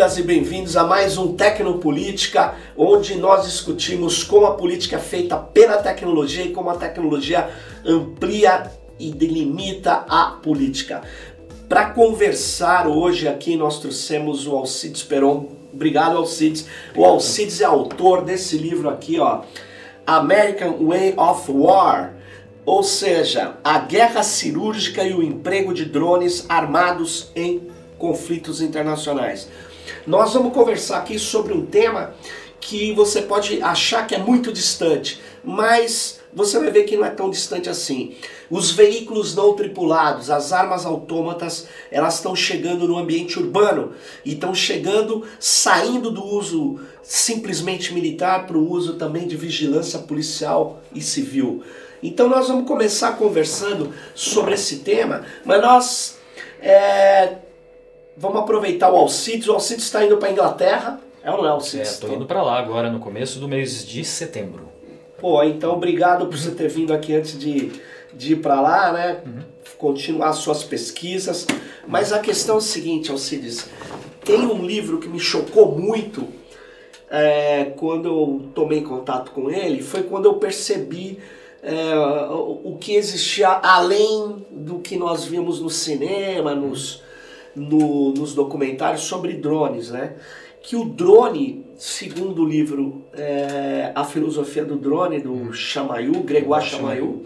Bem-vindas e bem-vindos a mais um Tecnopolítica, onde nós discutimos como a política é feita pela tecnologia e como a tecnologia amplia e delimita a política. Para conversar hoje aqui nós trouxemos o Alcides Peron. Obrigado, Alcides. O Alcides é autor desse livro aqui, ó, American Way of War, ou seja, a guerra cirúrgica e o emprego de drones armados em conflitos internacionais. Nós vamos conversar aqui sobre um tema que você pode achar que é muito distante, mas você vai ver que não é tão distante assim. Os veículos não tripulados, as armas autômatas, elas estão chegando no ambiente urbano e estão chegando, saindo do uso simplesmente militar para o uso também de vigilância policial e civil. Então nós vamos começar conversando sobre esse tema, mas nós é, vamos aproveitar o Alcides. O Alcides está indo para a Inglaterra. É ou não é, Alcides? É, estou indo para lá agora, no começo do mês de setembro. Pô, então obrigado por você ter vindo aqui antes de, de ir para lá, né? Uhum. Continuar suas pesquisas. Mas a questão é o seguinte, Alcides. Tem um livro que me chocou muito é, quando eu tomei contato com ele. Foi quando eu percebi é, o, o que existia além do que nós vimos no cinema, nos no, nos documentários sobre drones, né? Que o drone, segundo o livro é, A Filosofia do Drone, do Chamayu, Gregoire Chamayu,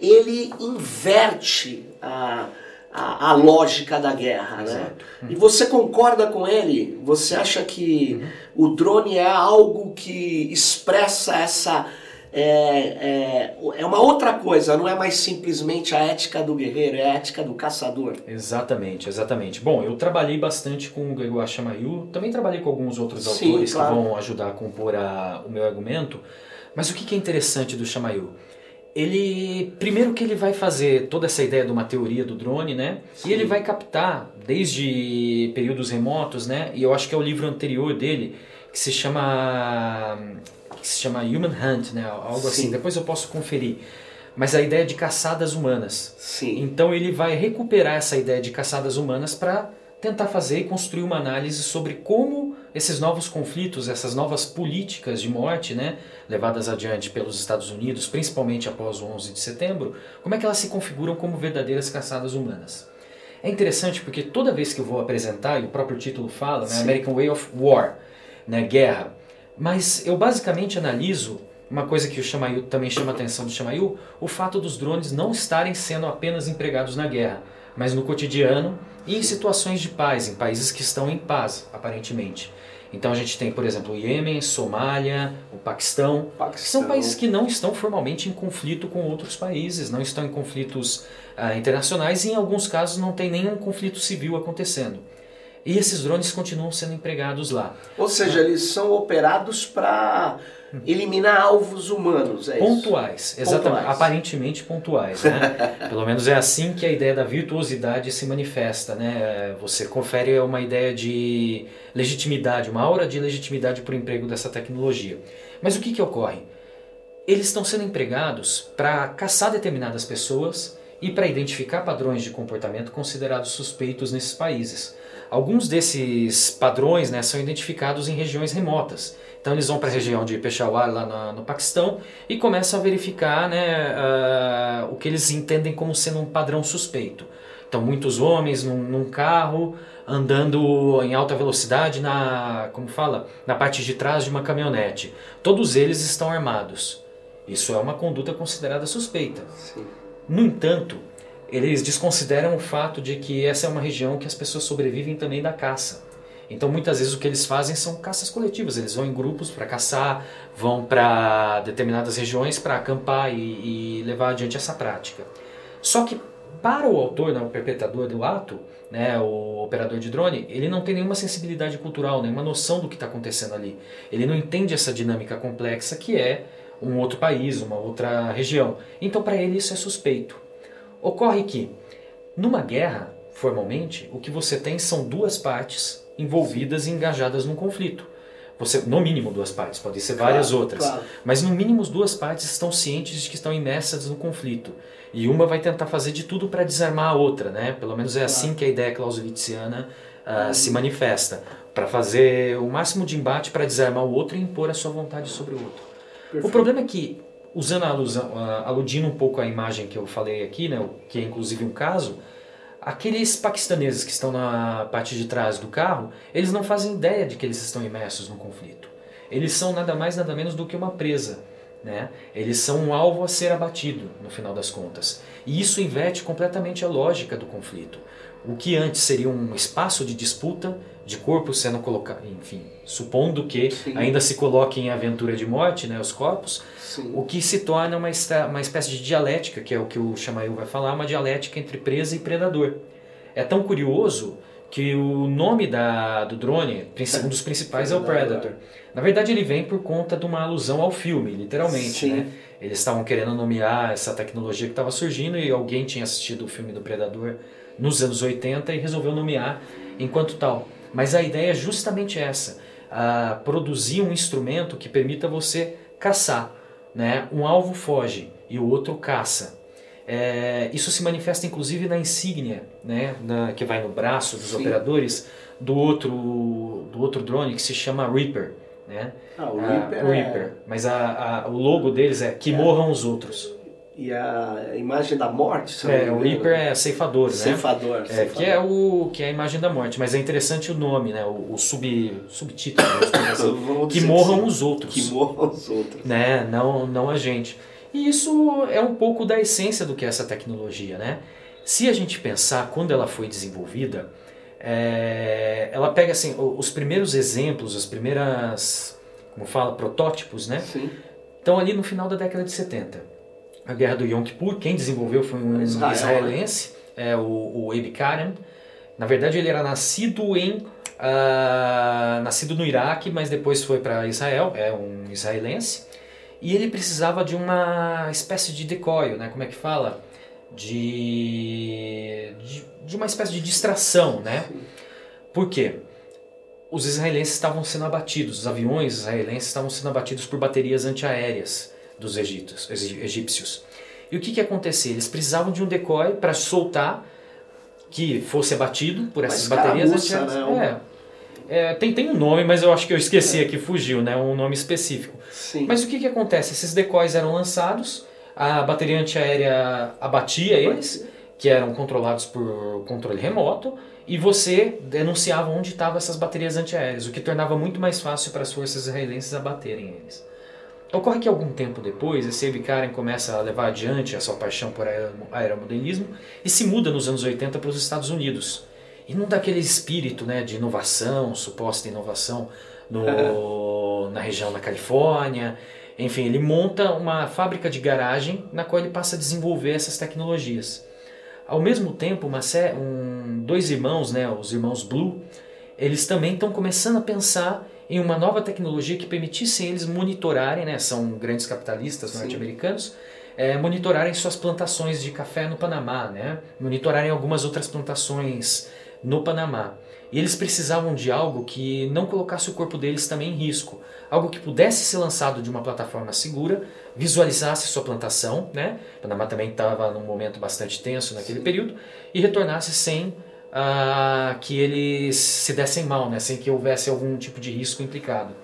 ele inverte a, a, a, lógica da guerra, né? E você concorda com ele? Você acha que uhum. o drone é algo que expressa essa é, é, é uma outra coisa, não é mais simplesmente a ética do guerreiro, é a ética do caçador. Exatamente, exatamente. Bom, eu trabalhei bastante com o Gregor Chamayu, também trabalhei com alguns outros Sim, autores claro. que vão ajudar a compor a, o meu argumento, mas o que é interessante do Chamayu? ele primeiro que ele vai fazer toda essa ideia de uma teoria do drone, né? Sim. E ele vai captar desde períodos remotos, né? E eu acho que é o livro anterior dele que se chama que se chama Human Hunt, né? Algo assim. Sim. assim. Depois eu posso conferir. Mas a ideia de caçadas humanas. Sim. Então ele vai recuperar essa ideia de caçadas humanas para tentar fazer e construir uma análise sobre como esses novos conflitos, essas novas políticas de morte, né, levadas adiante pelos Estados Unidos, principalmente após o 11 de setembro, como é que elas se configuram como verdadeiras caçadas humanas. É interessante porque toda vez que eu vou apresentar, e o próprio título fala, né, American Way of War, né, guerra, mas eu basicamente analiso uma coisa que o Chamayu também chama a atenção do Chamayu, o fato dos drones não estarem sendo apenas empregados na guerra, mas no cotidiano e em situações de paz, em países que estão em paz, aparentemente. Então a gente tem, por exemplo, o Iêmen, Somália, o Paquistão, Paquistão. São países que não estão formalmente em conflito com outros países, não estão em conflitos ah, internacionais e em alguns casos não tem nenhum conflito civil acontecendo. E esses drones continuam sendo empregados lá. Ou seja, eles são operados para eliminar alvos humanos, é Pontuais, isso? exatamente. Pontuais. Aparentemente pontuais. Né? Pelo menos é assim que a ideia da virtuosidade se manifesta. Né? Você confere uma ideia de legitimidade, uma aura de legitimidade para o emprego dessa tecnologia. Mas o que, que ocorre? Eles estão sendo empregados para caçar determinadas pessoas e para identificar padrões de comportamento considerados suspeitos nesses países. Alguns desses padrões né, são identificados em regiões remotas. Então eles vão para a região de Peshawar, lá no, no, Paquistão, e começam a verificar né, uh, o que eles entendem como sendo um padrão suspeito. Então muitos homens num, num, carro andando em alta velocidade na, como fala, na parte de trás de uma caminhonete. Todos eles estão armados. Isso é uma conduta considerada suspeita. Sim. No entanto, eles desconsideram o fato de que essa é uma região que as pessoas sobrevivem também da caça. Então muitas vezes o que eles fazem são caças coletivas, eles vão em grupos para caçar, vão para determinadas regiões para acampar e, e, levar adiante essa prática. Só que para o autor, né, o perpetrador do ato, né, o operador de drone, ele não tem nenhuma sensibilidade cultural, nenhuma noção do que está acontecendo ali. Ele não entende essa dinâmica complexa que é um outro país, uma outra região. Então para ele isso é suspeito. Ocorre que, numa guerra, formalmente, o que você tem são duas partes envolvidas e engajadas num conflito. Você, no mínimo duas partes, podem ser várias claro, outras, claro. mas no mínimo as duas partes estão cientes de que estão imersas no conflito. E uma vai tentar fazer de tudo para desarmar a outra, né? Pelo menos é assim claro. assim que a ideia clausewitziana uh, se manifesta para fazer o máximo de embate para desarmar o outro e impor a sua vontade sobre o outro. Perfeito. O problema é que, usando a alusão, aludindo um pouco à imagem que eu falei aqui, né, que é inclusive um caso, aqueles paquistaneses que estão na parte de trás do carro, eles não fazem ideia de que eles estão imersos no conflito. Eles são nada mais nada menos do que uma presa. Né? Eles são um alvo a ser abatido, no final das contas. E isso inverte completamente a lógica do conflito. O que antes seria um espaço de disputa, de corpos sendo colocados, enfim, supondo que Sim. ainda se coloquem em aventura de morte, né, os corpos, Sim. o que se torna uma, uma espécie de dialética, que é o que o Chamail vai falar, uma dialética entre presa e predador. É tão curioso que o nome da, do drone, um dos principais é o Predator. Na verdade, ele vem por conta de uma alusão ao filme, literalmente. Né? Eles estavam querendo nomear essa tecnologia que estava surgindo e alguém tinha assistido o filme do Predador nos anos 80 e resolveu nomear enquanto tal. Mas a ideia é justamente essa: produzir um instrumento que permita você caçar. Né? Um alvo foge e o outro caça. É, isso se manifesta inclusive na insígnia, né, na, que vai no braço dos Sim. operadores do outro, do outro drone que se chama Reaper. Né? Ah, o Reaper. Ah, Reaper. É... Mas a, a, o logo deles é que é. morram os outros. E a imagem da morte? É, o Reaper é ceifador, né? Ceifador, é, ceifador. Que é, o, que é a imagem da morte. Mas é interessante o nome, né? O, o sub, subtítulo. assim, que morram assim, os outros. Que morram os outros. Né? Não, não a gente. E isso é um pouco da essência do que é essa tecnologia, né? Se a gente pensar quando ela foi desenvolvida, é, ela pega assim os primeiros exemplos, as primeiras, como fala, protótipos, né? Sim. Estão ali no final da década de 70. A guerra do Yom Kippur, quem desenvolveu foi um Israel, né? israelense, é, o, o Abe Karen. Na verdade, ele era nascido em uh, nascido no Iraque, mas depois foi para Israel, é um israelense. E ele precisava de uma espécie de decoio, né? Como é que fala? De, de, de uma espécie de distração, né? Por quê? Os israelenses estavam sendo abatidos, os aviões israelenses estavam sendo abatidos por baterias antiaéreas dos egípcios. egípcios. E o que, que ia acontecer? Eles precisavam de um decoy para soltar que fosse abatido por essas baterias antiaéreas. Né? É, é, tem, tem um nome, mas eu acho que eu esqueci é. aqui, fugiu, né? Um nome específico. Sim. Mas o que, que acontece? Esses decoys eram lançados, a bateria antiaérea abatia eles, que eram controlados por controle remoto, e você denunciava onde estavam essas baterias antiaéreas, o que tornava muito mais fácil para as forças israelenses abaterem eles. Ocorre que algum tempo depois, esse Karen começa a levar adiante a sua paixão por aeromodelismo e se muda nos anos 80 para os Estados Unidos e não daquele espírito né, de inovação, suposta inovação no, na região da Califórnia. Enfim, ele monta uma fábrica de garagem na qual ele passa a desenvolver essas tecnologias. Ao mesmo tempo, uma, um, dois irmãos, né, os irmãos Blue, eles também estão começando a pensar em uma nova tecnologia que permitisse eles monitorarem, né, são grandes capitalistas norte-americanos, é, monitorarem suas plantações de café no Panamá, né, monitorarem algumas outras plantações no Panamá. E eles precisavam de algo que não colocasse o corpo deles também em risco. Algo que pudesse ser lançado de uma plataforma segura, visualizasse sua plantação, né? O Panamá também estava num momento bastante tenso naquele Sim. período, e retornasse sem uh, que eles se dessem mal, né? sem que houvesse algum tipo de risco implicado.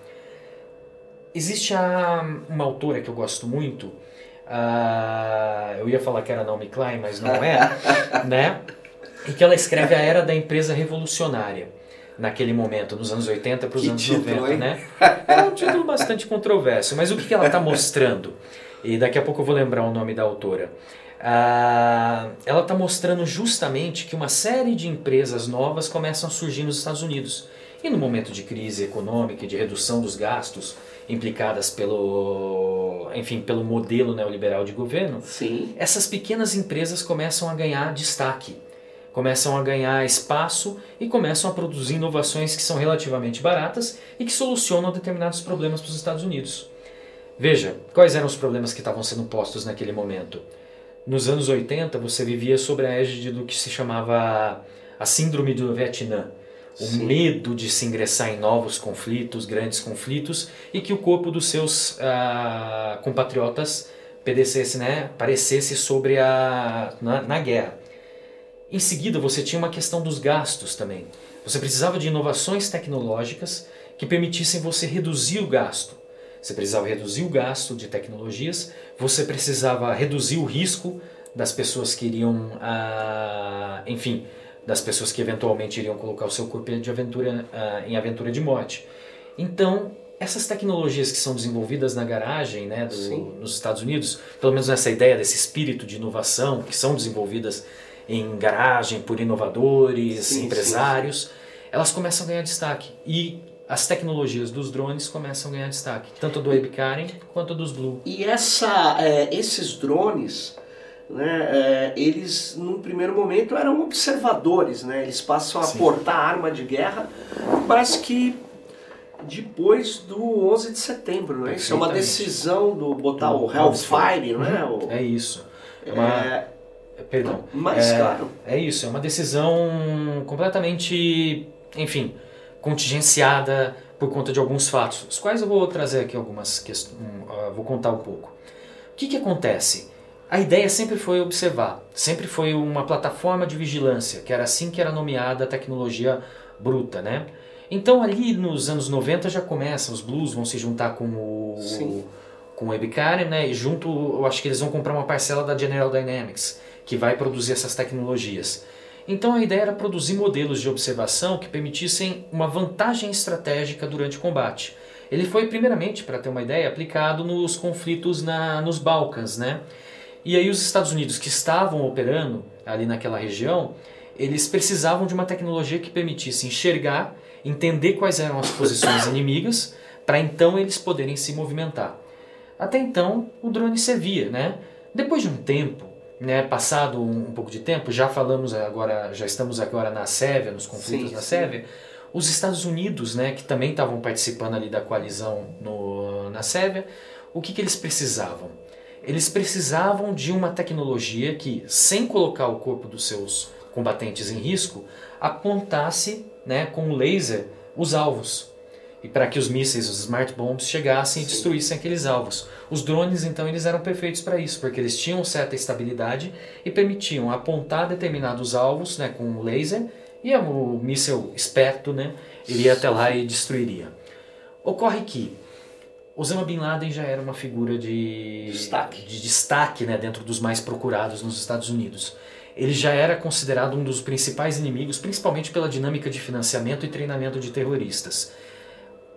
Existe a, uma autora que eu gosto muito, uh, eu ia falar que era Naomi Klein, mas não é, né? e que ela escreve a era da empresa revolucionária naquele momento, nos anos 80 para os anos título, 90, hein? né? É um título bastante controverso, mas o que ela está mostrando? E daqui a pouco eu vou lembrar o nome da autora. Ah, ela está mostrando justamente que uma série de empresas novas começam a surgir nos Estados Unidos. E no momento de crise econômica e de redução dos gastos implicadas pelo, enfim, pelo modelo neoliberal de governo, Sim. essas pequenas empresas começam a ganhar destaque começam a ganhar espaço e começam a produzir inovações que são relativamente baratas e que solucionam determinados problemas para os Estados Unidos. Veja, quais eram os problemas que estavam sendo postos naquele momento? Nos anos 80, você vivia sob a égide do que se chamava a Síndrome do Vietnã. O Sim. medo de se ingressar em novos conflitos, grandes conflitos, e que o corpo dos seus ah, compatriotas pedecesse, né, parecesse sobre a, na, na guerra. Em seguida, você tinha uma questão dos gastos também. Você precisava de inovações tecnológicas que permitissem você reduzir o gasto. Você precisava reduzir o gasto de tecnologias, você precisava reduzir o risco das pessoas que iriam, ah, enfim, das pessoas que eventualmente iriam colocar o seu corpo de aventura, ah, em aventura de morte. Então, essas tecnologias que são desenvolvidas na garagem né, do, nos Estados Unidos, pelo menos essa ideia desse espírito de inovação, que são desenvolvidas em garagem por inovadores, sim, empresários, sim. elas começam a ganhar destaque. E as tecnologias dos drones começam a ganhar destaque, tanto do Webcaren quanto dos Blue. E essa, é, esses drones, né, é, eles num primeiro momento eram observadores, né, eles passam a Sim. portar arma de guerra, parece que depois do 11 de setembro, né? Isso é uma decisão do botar o Hellfire, não é? O, é isso. É uma, é, perdão. Mas, é, claro. É isso, é uma decisão completamente, enfim, contingenciada por conta de alguns fatos, os quais eu vou trazer aqui algumas questões, uh, vou contar um pouco. O que, que acontece? A ideia sempre foi observar, sempre foi uma plataforma de vigilância, que era assim que era nomeada a tecnologia bruta, né? Então ali nos anos 90 já começa, os blues vão se juntar com o Sim. com o Webcam, né? E junto, eu acho que eles vão comprar uma parcela da General Dynamics, que vai produzir essas tecnologias. Então a ideia era produzir modelos de observação que permitissem uma vantagem estratégica durante o combate. Ele foi primeiramente, para ter uma ideia, aplicado nos conflitos na, nos Balcãs, né? E aí os Estados Unidos que estavam operando ali naquela região, eles precisavam de uma tecnologia que permitisse enxergar, entender quais eram as posições inimigas, para então eles poderem se movimentar. Até então o drone servia, né? Depois de um tempo, né, passado um, um, pouco de tempo, já falamos agora, já estamos agora na Sérvia, nos conflitos sim, na Sérvia, os Estados Unidos, né, que também estavam participando ali da coalizão no, na Sérvia, o que, que eles precisavam? Eles precisavam de uma tecnologia que, sem colocar o corpo dos seus combatentes em risco, apontasse né, com laser os alvos e para que os mísseis, os smart bombs chegassem Sim. e destruíssem aqueles alvos. Os drones então eles eram perfeitos para isso, porque eles tinham certa estabilidade e permitiam apontar determinados alvos, né, com laser e o míssil esperto, né, iria até lá e destruiria. Ocorre que Osama Bin Laden já era uma figura de destaque, de destaque né, dentro dos mais procurados nos Estados Unidos. Ele já era considerado um dos principais inimigos, principalmente pela dinâmica de financiamento e treinamento de terroristas.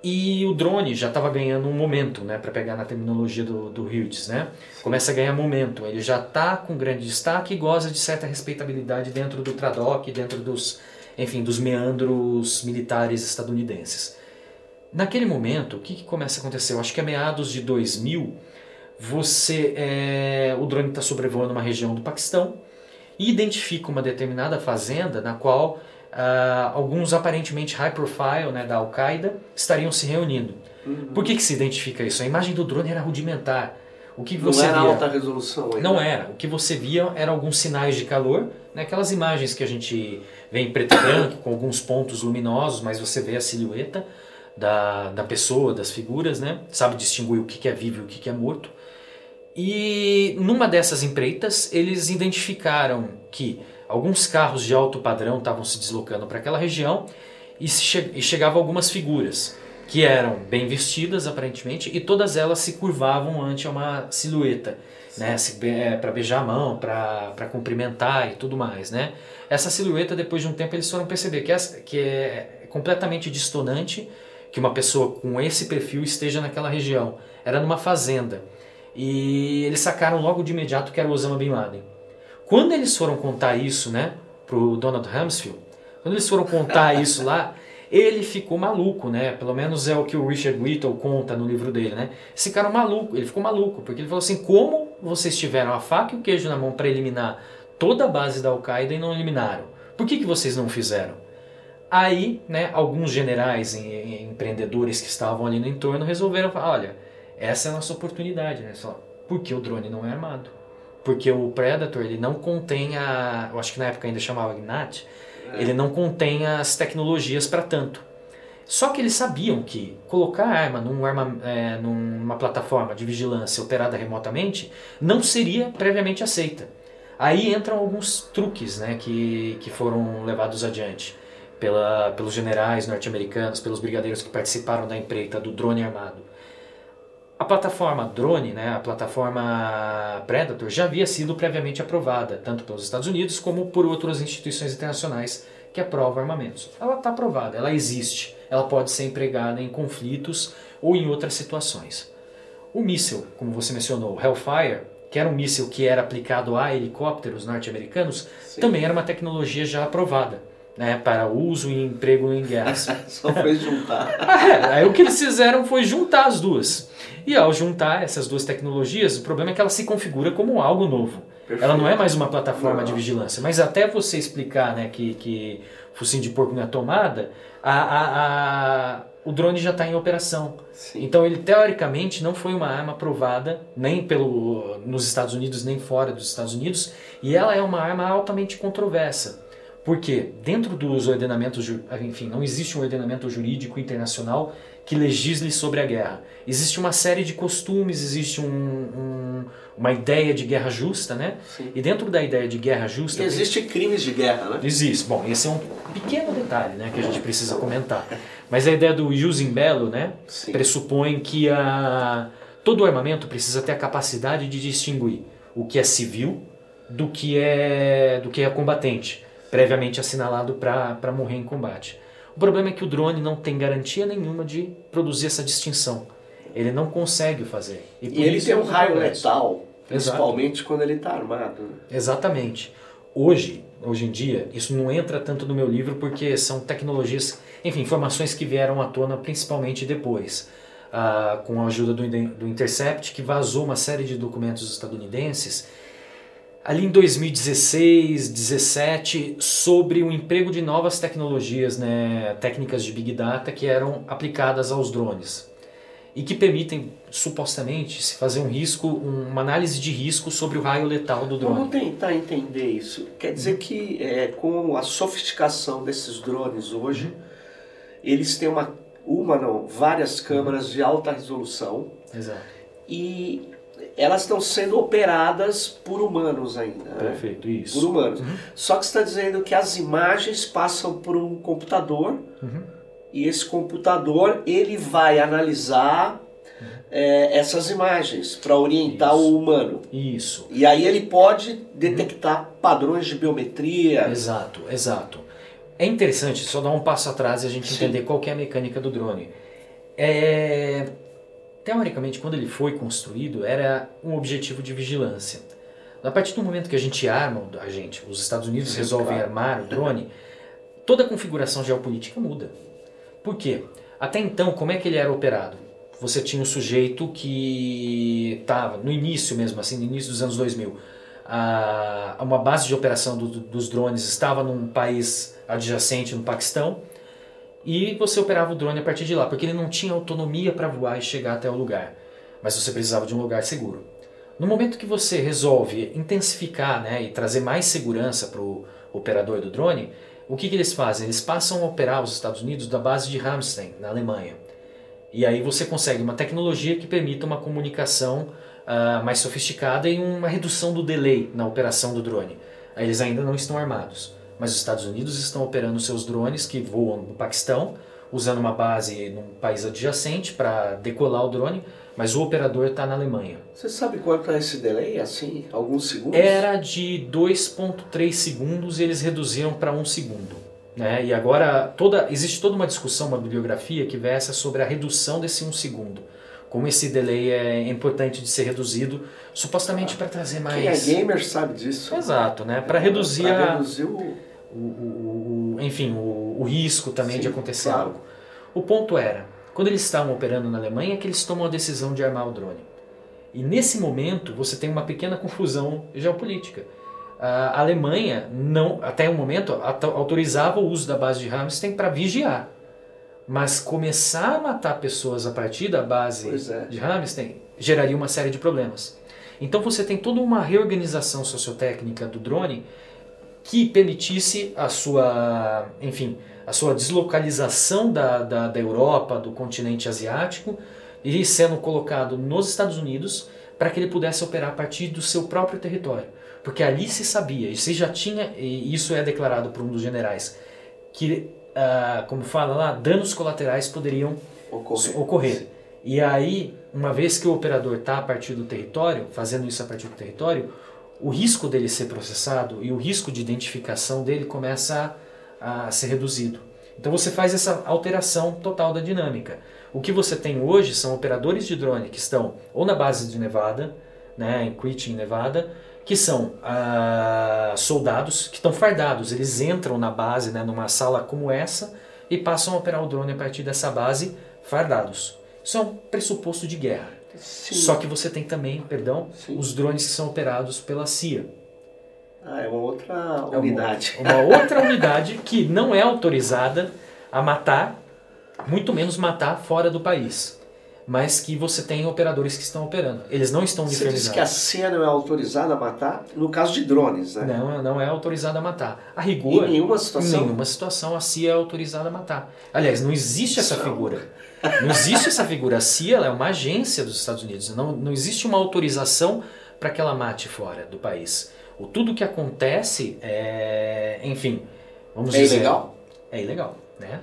E o drone já estava ganhando um momento, né, para pegar na terminologia do, do Hughes, né? Começa a ganhar momento. Ele já está com grande destaque e goza de certa respeitabilidade dentro do TRADOC, dentro dos, enfim, dos meandros militares estadunidenses. Naquele momento, o que, que começa a acontecer? Eu acho que a meados de 2000, você, é, o drone está sobrevoando uma região do Paquistão e identifica uma determinada fazenda na qual uh, alguns aparentemente high profile né, da Al-Qaeda estariam se reunindo. Uhum. Por que, que se identifica isso? A imagem do drone era rudimentar. O que não você era via, alta resolução ainda. Não era. O que você via eram alguns sinais de calor, né, aquelas imagens que a gente vê em preto e branco, com alguns pontos luminosos, mas você vê a silhueta da, da pessoa, das figuras, né? sabe distinguir o que é vivo e o que é morto. E numa dessas empreitas, eles identificaram que alguns carros de alto padrão estavam se deslocando para aquela região e, che e chegavam algumas figuras que eram bem vestidas aparentemente e todas elas se curvavam ante uma silhueta, né, é, para beijar a mão, para cumprimentar e tudo mais, né? Essa silhueta depois de um tempo eles foram perceber que é, que é completamente distonante que uma pessoa com esse perfil esteja naquela região. Era numa fazenda. E eles sacaram logo de imediato que era o Osama Bin Laden. Quando eles foram contar isso, né, pro Donald Rumsfeld, quando eles foram contar isso lá, ele ficou maluco, né? Pelo menos é o que o Richard Whittle conta no livro dele, né? Esse cara maluco, ele ficou maluco, porque ele falou assim: como vocês tiveram a faca e o queijo na mão para eliminar toda a base da Al-Qaeda e não eliminaram? Por que, que vocês não fizeram? Aí, né, alguns generais e empreendedores que estavam ali no entorno resolveram falar: olha, essa é a nossa oportunidade, né? Só porque o drone não é armado porque o Predator ele não contém a, eu acho que na época ainda chamava Gnat, é. ele não contém as tecnologias para tanto. Só que eles sabiam que colocar a arma, num arma é, numa plataforma de vigilância operada remotamente não seria previamente aceita. Aí entram alguns truques né, que, que foram levados adiante. pela, pelos generais norte-americanos, pelos brigadeiros que participaram da empreita do drone armado. A plataforma drone, né, a plataforma Predator, já havia sido previamente aprovada, tanto pelos Estados Unidos como por outras instituições internacionais que aprovam armamentos. Ela está aprovada, ela existe, ela pode ser empregada em conflitos ou em outras situações. O míssil, como você mencionou, Hellfire, que era um míssil que era aplicado a helicópteros norte-americanos, também era uma tecnologia já aprovada né, para uso e emprego em guerras. Só foi juntar. é, aí o que eles fizeram foi juntar as duas. E ao juntar essas duas tecnologias, o problema é que ela se configura como algo novo. Perfeito. Ela não é mais uma plataforma não. de vigilância. Mas até você explicar né, que, que focinho de porco não é tomada, a, a, a, o drone já está em operação. Sim. Então ele teoricamente não foi uma arma aprovada nem pelo, nos Estados Unidos nem fora dos Estados Unidos e ela é uma arma altamente controversa. Porque dentro dos ordenamentos, enfim, não existe um ordenamento jurídico internacional que legisle sobre a guerra. Existe uma série de costumes, existe um, um, uma ideia de guerra justa, né? Sim. E dentro da ideia de guerra justa... E existe crimes de guerra, né? Existe. Bom, esse é um pequeno detalhe né, que a gente precisa comentar. Mas a ideia do jus in bello, né? Sim. Pressupõe que a, todo armamento precisa ter a capacidade de distinguir o que é civil do que é, do que é combatente previamente assinalado para morrer em combate. O problema é que o drone não tem garantia nenhuma de produzir essa distinção. Ele não consegue fazer. E, e ele tem é um raio letal, principalmente Exato. quando ele está armado. Né? Exatamente. Hoje, hoje em dia, isso não entra tanto no meu livro porque são tecnologias, enfim, informações que vieram à tona principalmente depois. Ah, com a ajuda do, do Intercept, que vazou uma série de documentos estadunidenses ali em 2016, 2017, sobre o emprego de novas tecnologias, né, técnicas de Big Data que eram aplicadas aos drones e que permitem supostamente se fazer um risco, uma análise de risco sobre o raio letal do drone. Vamos tentar entender isso. Quer dizer que é, com a sofisticação desses drones hoje, uhum. eles têm uma, uma não, várias câmeras uhum. de alta resolução. Exato. E elas estão sendo operadas por humanos ainda. Né? Perfeito, né? isso. Por humanos. Uhum. Só que está dizendo que as imagens passam por um computador uhum. e esse computador ele vai analisar uhum. é, essas imagens para orientar isso. o humano. Isso. E aí ele pode detectar padrões de biometria. Exato, exato. É interessante só dar um passo atrás e a gente Sim. entender qual é a mecânica do drone. É, teoricamente, quando ele foi construído, era um objetivo de vigilância. A partir do momento que a gente arma a gente, os Estados Unidos resolvem claro. armar o drone, toda a configuração geopolítica muda. Por quê? Até então, como é que ele era operado? Você tinha um sujeito que estava, no início mesmo, assim, no início dos anos 2000, a, uma base de operação do, dos drones estava num país adjacente, no Paquistão, e você operava o drone a partir de lá, porque ele não tinha autonomia para voar e chegar até o lugar, mas você precisava de um lugar seguro. No momento que você resolve intensificar né, e trazer mais segurança para o operador do drone, o que, que eles fazem? Eles passam a operar os Estados Unidos da base de Ramstein, na Alemanha. E aí você consegue uma tecnologia que permita uma comunicação uh, mais sofisticada e uma redução do delay na operação do drone. Eles ainda não estão armados mas os Estados Unidos estão operando seus drones que voam no Paquistão, usando uma base num país adjacente para decolar o drone, mas o operador está na Alemanha. Você sabe quanto é esse delay, assim, alguns segundos? Era de 2.3 segundos e eles reduziram para 1 segundo. Né? E agora toda, existe toda uma discussão, uma bibliografia que versa sobre a redução desse 1 segundo como esse delay é importante de ser reduzido, supostamente para trazer mais. Quem é gamer sabe disso. Exato, né? Para reduzir, pra reduzir o o, o, o enfim, o, o, risco também Sim, de acontecer claro. algo. O ponto era, quando eles estavam operando na Alemanha, que eles tomam a decisão de armar o drone. E nesse momento você tem uma pequena confusão geopolítica. A Alemanha não, até o momento, autorizava o uso da base de Ramstein para vigiar. Mas começar a matar pessoas a partir da base é. de Ramstein geraria uma série de problemas. Então você tem toda uma reorganização sociotécnica do drone que permitisse a sua, enfim, a sua deslocalização da, da, da Europa, do continente asiático, e sendo colocado nos Estados Unidos para que ele pudesse operar a partir do seu próprio território. Porque ali se sabia, e se já tinha, e isso é declarado por um dos generais, que uh, como fala lá, danos colaterais poderiam ocorrer. ocorrer. E aí, uma vez que o operador está a partir do território, fazendo isso a partir do território, o risco dele ser processado e o risco de identificação dele começa a, a ser reduzido. Então você faz essa alteração total da dinâmica. O que você tem hoje são operadores de drone que estão ou na base de Nevada, né, em Quitting, Nevada, que são ah, soldados que estão fardados. Eles entram na base, né, numa sala como essa, e passam a operar o drone a partir dessa base fardados. Isso é um pressuposto de guerra. Sim. Só que você tem também, perdão, Sim. os drones que são operados pela CIA. Ah, é uma outra unidade. É uma, uma outra unidade que não é autorizada a matar, muito menos matar fora do país mas que você tem operadores que estão operando. Eles não estão Você disse que a CIA não é autorizada a matar no caso de drones, né? Não, não é autorizada a matar. A rigor... Em nenhuma situação? Em nenhuma situação a CIA é autorizada a matar. Aliás, não existe essa não. figura. Não existe essa figura. A CIA é uma agência dos Estados Unidos. Não, não existe uma autorização para que ela mate fora do país. O tudo que acontece é... Enfim, vamos é dizer... É ilegal? É ilegal, né?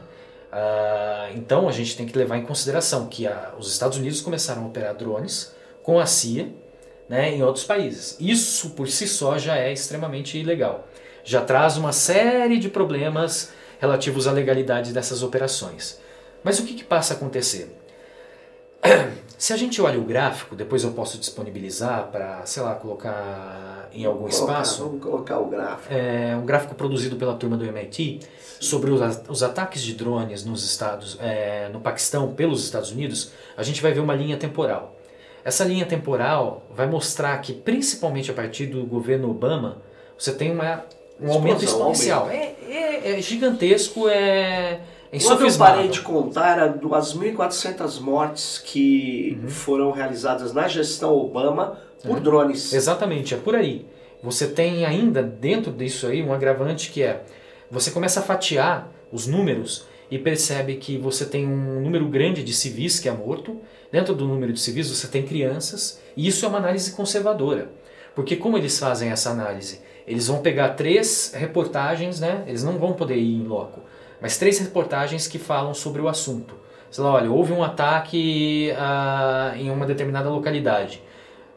Uh, então a gente tem que levar em consideração que a, os Estados Unidos começaram a operar drones com a CIA né, em outros países. Isso por si só já é extremamente ilegal. Já traz uma série de problemas relativos à legalidade dessas operações. Mas o que, que passa a acontecer? Se a gente olha o gráfico, depois eu posso disponibilizar para, sei lá, colocar em algum vamos espaço. Colocar, vamos colocar o gráfico. É um gráfico produzido pela turma do MIT sobre os, os ataques de drones nos Estados, é, no Paquistão pelos Estados Unidos. A gente vai ver uma linha temporal. Essa linha temporal vai mostrar que, principalmente a partir do governo Obama, você tem uma, um aumento exponencial. É, é, é gigantesco, é é Quando eu parei de contar, as 2.400 mortes que uhum. foram realizadas na gestão Obama por drones. Exatamente, é por aí. Você tem ainda dentro disso aí um agravante que é você começa a fatiar os números e percebe que você tem um número grande de civis que é morto. Dentro do número de civis você tem crianças e isso é uma análise conservadora. Porque como eles fazem essa análise? Eles vão pegar três reportagens, né? Eles não vão poder ir em loco mas três reportagens que falam sobre o assunto. Sei lá, olha, houve um ataque ah, em uma determinada localidade.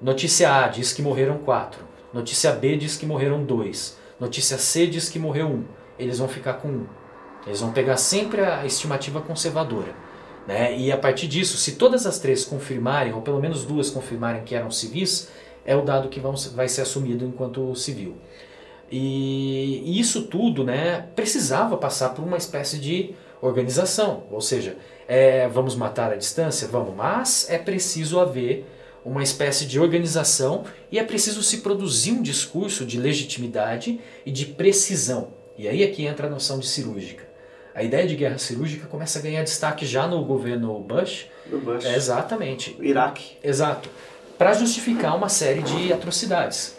Notícia A diz que morreram quatro. Notícia B diz que morreram dois. Notícia C diz que morreu um. Eles vão ficar com um. Eles vão pegar sempre a estimativa conservadora. Né? E a partir disso, se todas as três confirmarem, ou pelo menos duas confirmarem que eram civis, é o dado que vão, vai ser assumido enquanto civil. E, e isso tudo né, precisava passar por uma espécie de organização. Ou seja, é, vamos matar a distância? Vamos, mas é preciso haver uma espécie de organização e é preciso se produzir um discurso de legitimidade e de precisão. E aí é que entra a noção de cirúrgica. A ideia de guerra cirúrgica começa a ganhar destaque já no governo Bush. No Bush. É, exatamente. Iraque. Exato. Para justificar uma série de atrocidades.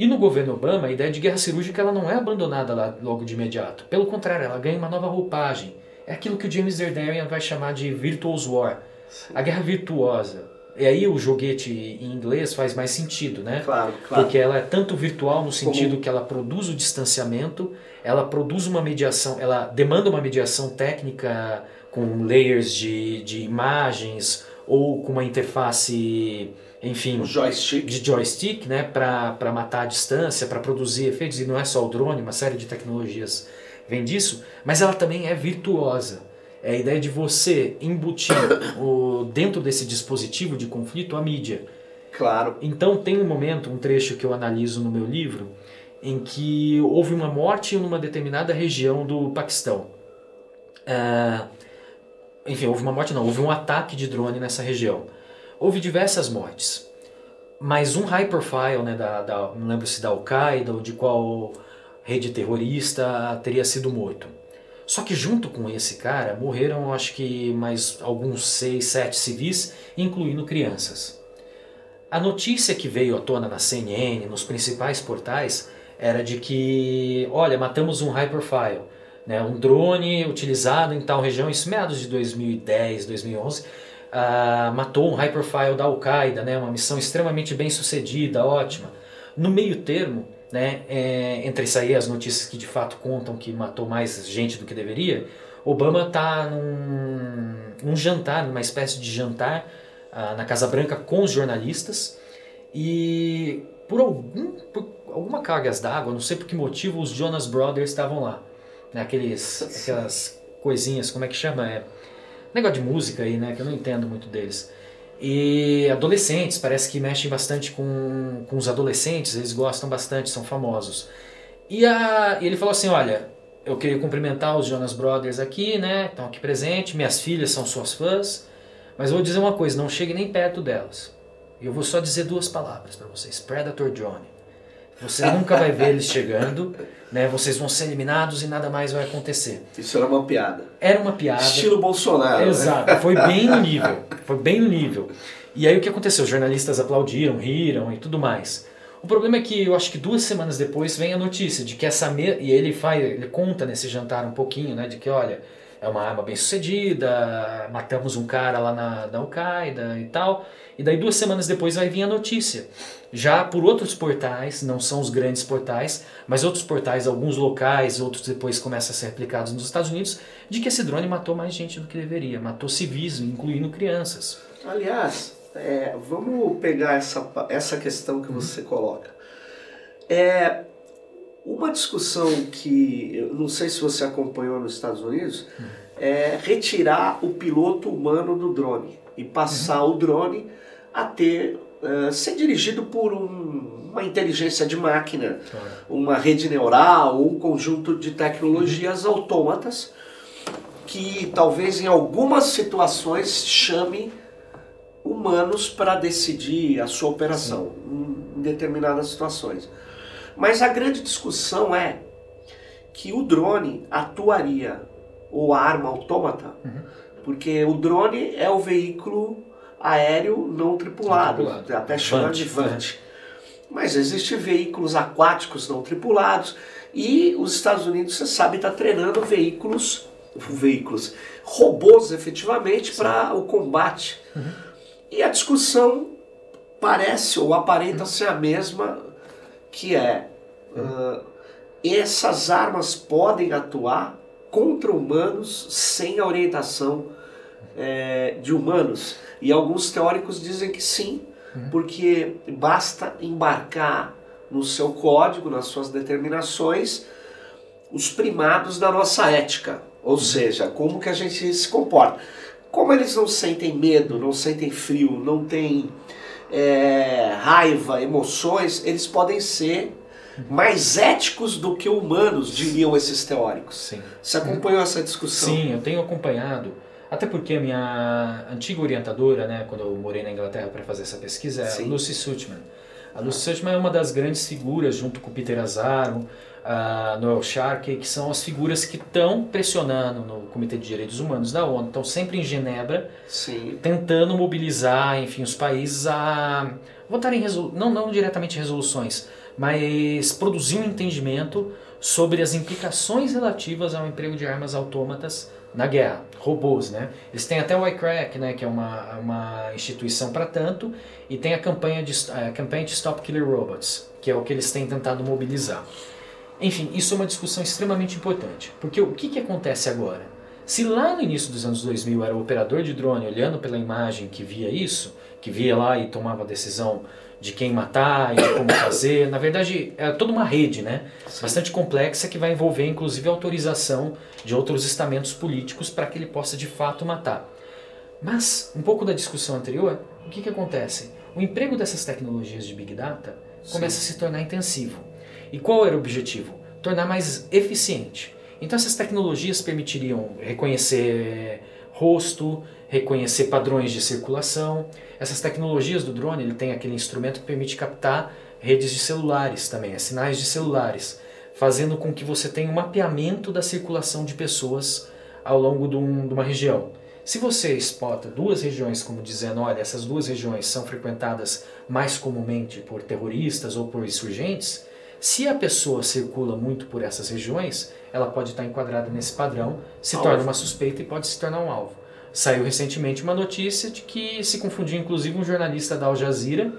E no governo Obama, a ideia de guerra cirúrgica ela não é abandonada lá logo de imediato. Pelo contrário, ela ganha uma nova roupagem. É aquilo que o James Zerdarian vai chamar de virtuous war. Sim. A guerra virtuosa. E aí o joguete em inglês faz mais sentido, né? Claro, claro. Porque ela é tanto virtual no sentido Como... que ela produz o distanciamento, ela produz uma mediação, ela demanda uma mediação técnica com layers de, de imagens ou com uma interface enfim, joystick. de joystick, né, para matar a distância, para produzir efeitos, e não é só o drone, uma série de tecnologias vem disso, mas ela também é virtuosa. É a ideia de você embutir o, dentro desse dispositivo de conflito a mídia. Claro. Então tem um momento, um trecho que eu analiso no meu livro, em que houve uma morte numa determinada região do Paquistão. Uh, enfim, houve uma morte não, houve um ataque de drone nessa região houve diversas mortes. Mas um high profile, né, da, da, não lembro se da Al-Qaeda ou de qual rede terrorista teria sido morto. Só que junto com esse cara morreram acho que mais alguns seis, sete civis, incluindo crianças. A notícia que veio à tona na CNN, nos principais portais, era de que, olha, matamos um high profile, né, um drone utilizado em tal região, isso meados de 2010, 2011, uh, matou um high profile da Al-Qaeda, né, uma missão extremamente bem sucedida, ótima. No meio termo, né, é, entre aí as notícias que de fato contam que matou mais gente do que deveria, Obama está num, num jantar, numa espécie de jantar uh, na Casa Branca com os jornalistas e por, algum, por alguma cargas d'água, não sei por que motivo, os Jonas Brothers estavam lá. Né? Aqueles, aquelas coisinhas, como é que chama? É, negócio de música aí, né? Que eu não entendo muito deles. E adolescentes, parece que mexem bastante com, com os adolescentes, eles gostam bastante, são famosos. E, a, e ele falou assim: Olha, eu queria cumprimentar os Jonas Brothers aqui, né? Estão aqui presentes, minhas filhas são suas fãs, mas vou dizer uma coisa: não chegue nem perto delas. E eu vou só dizer duas palavras para vocês: Predator Johnny. Você nunca vai ver eles chegando, né? Vocês vão ser eliminados e nada mais vai acontecer. Isso era uma piada. Era uma piada. Estilo Bolsonaro. Né? Exato. Né? Foi bem no nível. Foi bem no nível. E aí o que aconteceu? Os jornalistas aplaudiram, riram e tudo mais. O problema é que eu acho que duas semanas depois vem a notícia de que essa me... e ele faz, ele conta nesse jantar um pouquinho, né, de que olha, é uma arma bem sucedida, matamos um cara lá na, na Al-Qaeda e tal. E daí duas semanas depois vai vir a notícia. Já por outros portais, não são os grandes portais, mas outros portais, alguns locais, outros depois começam a ser replicados nos Estados Unidos, de que esse drone matou mais gente do que deveria, matou civis, incluindo crianças. Aliás, é, vamos pegar essa, essa questão que você coloca. É, uma discussão que eu não sei se você acompanhou nos Estados Unidos é retirar o piloto humano do drone e passar uhum. o drone a ter uh, ser dirigido por um, uma inteligência de máquina, uma rede neural um conjunto de tecnologias uhum. autômatas que talvez em algumas situações chame humanos para decidir a sua operação em, em determinadas situações. Mas a grande discussão é que o drone atuaria, ou a arma autômata, uhum. porque o drone é o veículo aéreo não tripulado, não tripulado. até chama de VANT. Mas existem veículos aquáticos não tripulados e os Estados Unidos, você sabe, está treinando veículos, veículos, robôs efetivamente para o combate. Uhum. E a discussão parece ou aparenta uhum. ser a mesma que é uh, essas armas podem atuar contra humanos sem a orientação é, de humanos. E alguns teóricos dizem que sim, uhum. porque basta embarcar no seu código, nas suas determinações, os primados da nossa ética. Ou uhum. seja, como que a gente se comporta. Como eles não sentem medo, não sentem frio, não têm é, raiva, emoções, eles podem ser mais éticos do que humanos, diriam esses teóricos. Sim. Você acompanhou essa discussão? Sim, eu tenho acompanhado. Até porque a minha antiga orientadora, né, quando eu morei na Inglaterra para fazer essa pesquisa, é a Lucy Suchman. A Lucy Suchman é uma das grandes figuras, junto com o Peter Azaro, a Noel Sharkey, que são as figuras que estão pressionando no Comitê de Direitos Humanos da ONU, estão sempre em Genebra, Sim. tentando mobilizar, enfim, os países a votarem não não diretamente resoluções, mas produzir um entendimento sobre as implicações relativas ao emprego de armas autômatas na guerra, robôs, né? Eles têm até o iCrack, né, que é uma, uma instituição para tanto, e tem a campanha de a campanha de Stop Killer Robots, que é o que eles têm tentado mobilizar. Enfim, isso é uma discussão extremamente importante, porque o que, que acontece agora? Se lá no início dos anos 2000 era o operador de drone olhando pela imagem que via isso, que via lá e tomava a decisão de quem matar e de como fazer, na verdade é toda uma rede, né? Sim. Bastante complexa que vai envolver inclusive a autorização de outros estamentos políticos para que ele possa de fato matar. Mas um pouco da discussão anterior, o que, que acontece? O emprego dessas tecnologias de Big Data começa Sim. a se tornar intensivo. E qual era o objetivo? Tornar mais eficiente. Então essas tecnologias permitiriam reconhecer rosto, reconhecer padrões de circulação. Essas tecnologias do drone, ele tem aquele instrumento que permite captar redes de celulares também, sinais de celulares, fazendo com que você tenha um mapeamento da circulação de pessoas ao longo de, um, de uma região. Se você espota duas regiões como dizendo, olha, essas duas regiões são frequentadas mais comumente por terroristas ou por insurgentes, se a pessoa circula muito por essas regiões, ela pode estar enquadrada nesse padrão, se alvo. torna uma suspeita e pode se tornar um alvo. Saiu recentemente uma notícia de que se confundiu inclusive um jornalista da Al Jazeera,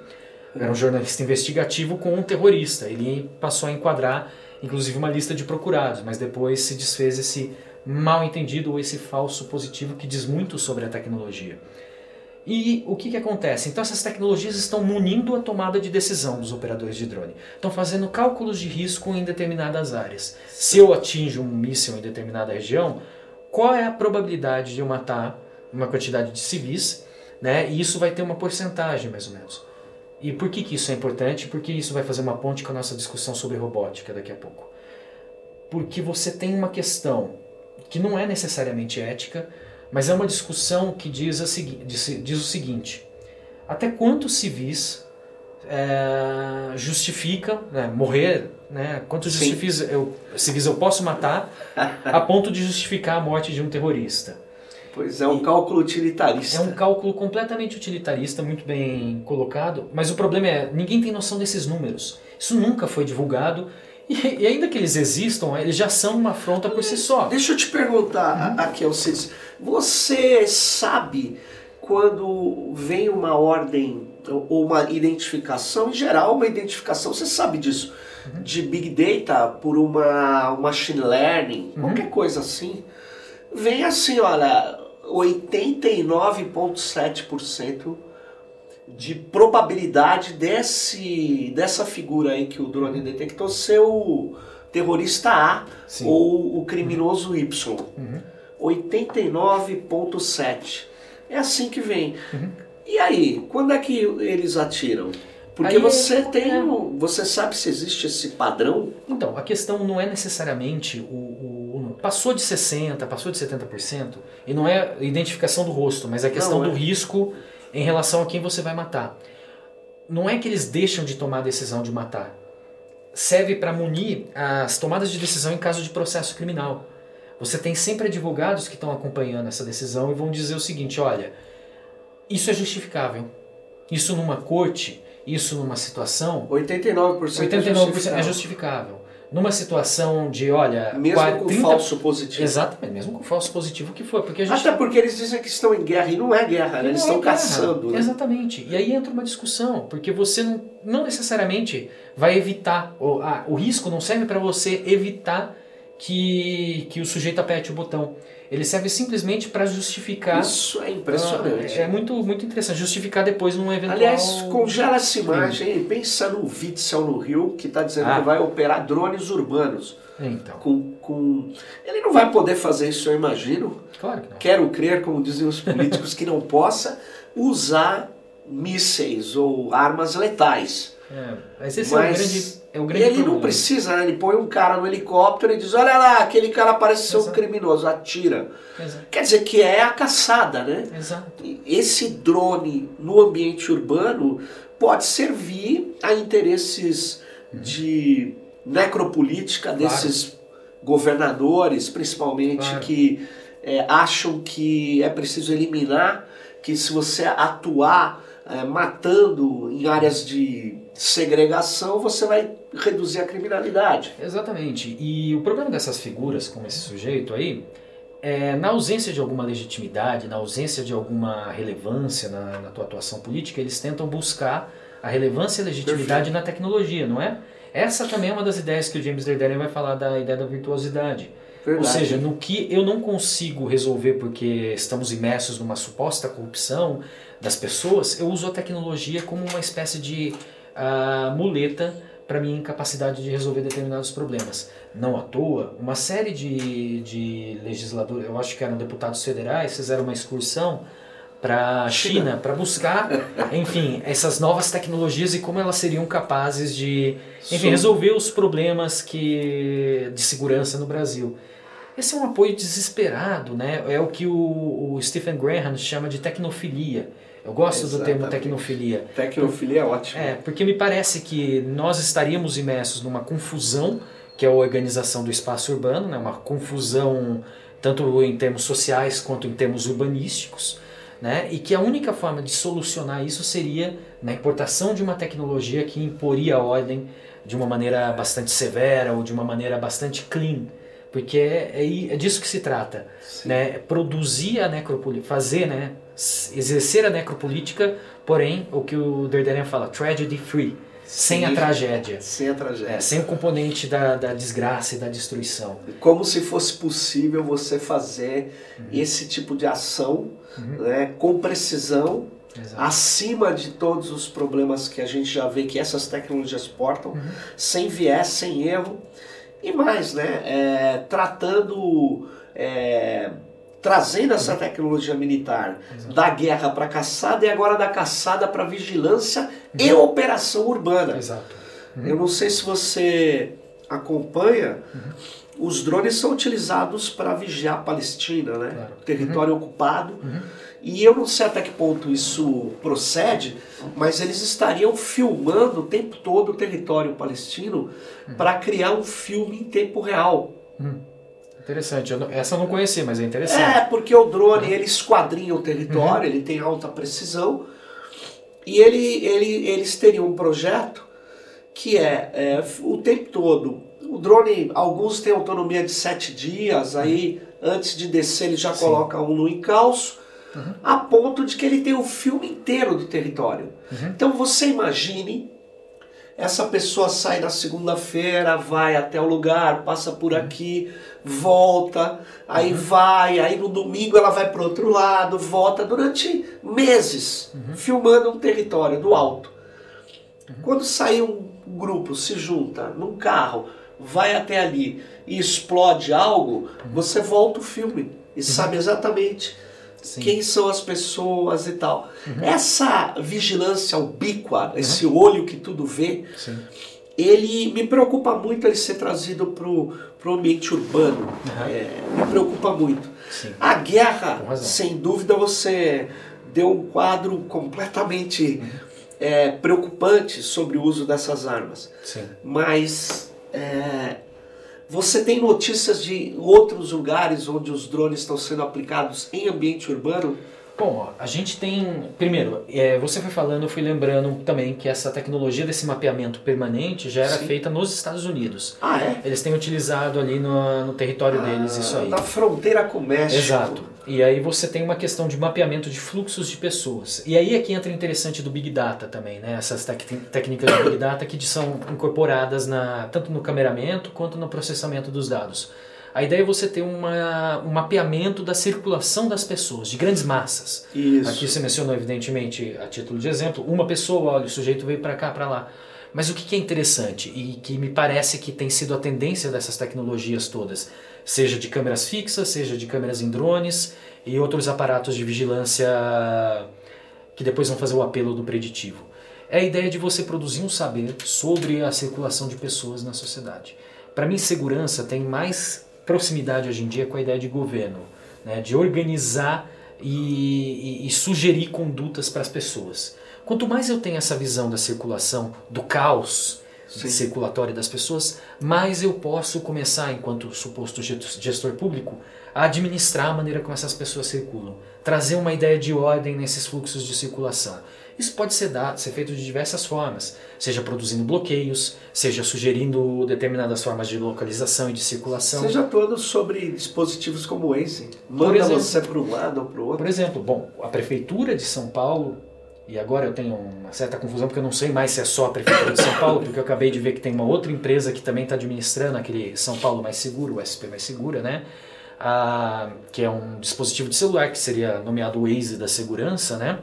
era um jornalista investigativo, com um terrorista. Ele passou a enquadrar inclusive uma lista de procurados, mas depois se desfez esse mal entendido ou esse falso positivo que diz muito sobre a tecnologia. E o que, que acontece? Então essas tecnologias estão munindo a tomada de decisão dos operadores de drone. Estão fazendo cálculos de risco em determinadas áreas. Se eu atinjo um míssil em determinada região, qual é a probabilidade de eu matar uma quantidade de civis? Né? E isso vai ter uma porcentagem, mais ou menos. E por que, que isso é importante? Porque isso vai fazer uma ponte com a nossa discussão sobre robótica daqui a pouco. Porque você tem uma questão que não é necessariamente ética, mas é uma discussão que diz, a diz, diz o seguinte: até quantos civis é, justificam né, morrer? Né, quantos civis eu, civis eu posso matar a ponto de justificar a morte de um terrorista? Pois é, um e cálculo utilitarista. É um cálculo completamente utilitarista, muito bem colocado, mas o problema é, ninguém tem noção desses números. Isso nunca foi divulgado e, e, ainda que eles existam, eles já são uma afronta por si só. Deixa eu te perguntar, uhum. aqui, Alcides, você sabe quando vem uma ordem ou uma identificação, em geral uma identificação, você sabe disso, uhum. de Big Data por uma machine learning, uhum. qualquer coisa assim, vem assim, olha, 89,7% de probabilidade desse, dessa figura aí que o drone detectou ser o terrorista A Sim. ou o criminoso Y. Uhum. 89,7. É assim que vem. Uhum. E aí, quando é que eles atiram? Porque aí, você tem. É... Você sabe se existe esse padrão? Então, a questão não é necessariamente o, o, passou de 60%, passou de 70%, e não é identificação do rosto, mas a questão não, é. do risco em relação a quem você vai matar. Não é que eles deixam de tomar a decisão de matar. Serve para munir as tomadas de decisão em caso de processo criminal. Você tem sempre advogados que estão acompanhando essa decisão e vão dizer o seguinte: olha, isso é justificável. Isso numa corte, isso numa situação. 89%, 89% é justificável. É justificável numa situação de, olha... Mesmo 40, com falso positivo. Exatamente, mesmo com falso positivo que for. Porque a gente... Até porque eles dizem que estão em guerra, e não é guerra, né? eles estão é caçando. Né? Exatamente. E aí entra uma discussão, porque você não, não necessariamente vai evitar, o, ah, o risco não serve para você evitar que, que o sujeito aperte o botão. Ele serve simplesmente para justificar. Isso é impressionante. É, é, muito, muito interessante. Justificar depois num eventual. Aliás, congela essa imagem. Pensa no Witzel no Rio, que está dizendo ah. que vai operar drones urbanos. Então. Com, com... Ele não vai poder fazer isso, eu imagino. Claro que não. Quero crer, como dizem os políticos, que não possa usar mísseis ou armas letais. É, mas esse mas... é o grande é o grande e ele problema. não precisa, né? Ele põe um cara no helicóptero e diz: Olha lá, aquele cara parece ser um criminoso, atira. Exato. Quer dizer que é a caçada, né? Exato. Esse drone no ambiente urbano pode servir a interesses de necropolítica claro. desses governadores, principalmente, claro. que é, acham que é preciso eliminar, que se você atuar é, matando em áreas de segregação, você vai reduzir a criminalidade. Exatamente. E o problema dessas figuras, como esse sujeito aí, é, na ausência de alguma legitimidade, na ausência de alguma relevância na, na tua atuação política, eles tentam buscar a relevância e a legitimidade Perfeito. na tecnologia, não é? Essa também é uma das ideias que o James Derderian vai falar da ideia da virtuosidade. Verdade. Ou seja, no que eu não consigo resolver porque estamos imersos numa suposta corrupção das pessoas, eu uso a tecnologia como uma espécie de uh, muleta para minha incapacidade de resolver determinados problemas. Não à toa, uma série de, de legisladores, eu acho que eram deputados federais, fizeram uma excursão para a China para buscar, enfim, essas novas tecnologias e como elas seriam capazes de, enfim, resolver os problemas que de segurança no Brasil. Esse é um apoio desesperado, né? É o que o, o Stephen Graham chama de tecnofilia. Eu gosto Exatamente. do termo tecnofilia. Tecnofilia é ótimo. É, porque me parece que nós estaríamos imersos numa confusão, que é a organização do espaço urbano, né? uma confusão tanto em termos sociais quanto em termos urbanísticos, né? e que a única forma de solucionar isso seria na importação de uma tecnologia que imporia a ordem de uma maneira bastante severa ou de uma maneira bastante clean. Porque é, é, é disso que se trata. Né? Produzir a necropolítica, fazer, né? Exercer a necropolítica, porém, o que o Derderian fala, tragedy free. sem a tragédia. Sem a tragédia. É, sem o componente da, da desgraça e da destruição. Como se fosse possível você fazer uhum. esse tipo de ação uhum. né, com precisão, Exato. acima de todos os problemas que a gente já vê que essas tecnologias portam, uhum. sem viés, sem erro. E mais, né? É, tratando. É, trazendo essa tecnologia militar Exato. da guerra para caçada e agora da caçada para vigilância uhum. e operação urbana. Exato. Uhum. Eu não sei se você acompanha, uhum. os drones são utilizados para vigiar a Palestina, né? Claro. Território uhum. ocupado. Uhum. E eu não sei até que ponto isso procede, mas eles estariam filmando o tempo todo o território palestino uhum. para criar um filme em tempo real. Interessante. Não, essa eu não conheci, mas é interessante. É, porque o drone ele esquadrinha o território, uhum. ele tem alta precisão. E ele, ele, eles teriam um projeto que é, é, o tempo todo. O drone, alguns têm autonomia de sete dias, aí antes de descer ele já Sim. coloca um no encalço, uhum. a ponto de que ele tem o filme inteiro do território. Uhum. Então você imagine essa pessoa sai na segunda-feira, vai até o lugar, passa por aqui, volta, aí uhum. vai, aí no domingo ela vai para outro lado, volta durante meses, uhum. filmando um território do alto. Uhum. Quando sai um grupo, se junta num carro, vai até ali e explode algo, uhum. você volta o filme e uhum. sabe exatamente Sim. quem são as pessoas e tal. Uhum. Essa vigilância ubíqua, uhum. esse olho que tudo vê, Sim. ele me preocupa muito ele ser trazido para o ambiente urbano. Uhum. É, me preocupa muito. Sim. A guerra, sem dúvida, você deu um quadro completamente uhum. é, preocupante sobre o uso dessas armas. Mas é, você tem notícias de outros lugares onde os drones estão sendo aplicados em ambiente urbano? Bom, a gente tem. Primeiro, é, você foi falando, eu fui lembrando também que essa tecnologia desse mapeamento permanente já era Sim. feita nos Estados Unidos. Ah, é? Eles têm utilizado ali no, no território ah, deles isso aí. Na fronteira com o México. Exato. E aí você tem uma questão de mapeamento de fluxos de pessoas. E aí é que entra interessante do Big Data também, né? Essas técnicas de Big Data que são incorporadas na, tanto no cameramento quanto no processamento dos dados. A ideia é você ter uma, um mapeamento da circulação das pessoas, de grandes massas. Isso. Aqui você mencionou, evidentemente, a título de exemplo, uma pessoa, olha, o sujeito veio para cá, para lá. Mas o que é interessante e que me parece que tem sido a tendência dessas tecnologias todas, seja de câmeras fixas, seja de câmeras em drones e outros aparatos de vigilância que depois vão fazer o apelo do preditivo, é a ideia de você produzir um saber sobre a circulação de pessoas na sociedade. Para mim, segurança tem mais proximidade hoje em dia com a ideia de governo, né, de organizar e, e, e sugerir condutas para as pessoas. Quanto mais eu tenho essa visão da circulação, do caos Sim. circulatório das pessoas, mais eu posso começar, enquanto suposto gestor público, a administrar a maneira como essas pessoas circulam, trazer uma ideia de ordem nesses fluxos de circulação. Isso pode ser, dado, ser feito de diversas formas, seja produzindo bloqueios, seja sugerindo determinadas formas de localização e de circulação. Seja todo sobre dispositivos como Waze. Manda exemplo, você para um lado ou para o outro. Por exemplo, bom, a Prefeitura de São Paulo, e agora eu tenho uma certa confusão porque eu não sei mais se é só a Prefeitura de São Paulo, porque eu acabei de ver que tem uma outra empresa que também está administrando aquele São Paulo Mais Seguro, o SP Mais Segura, né? Ah, que é um dispositivo de celular que seria nomeado Waze da segurança, né?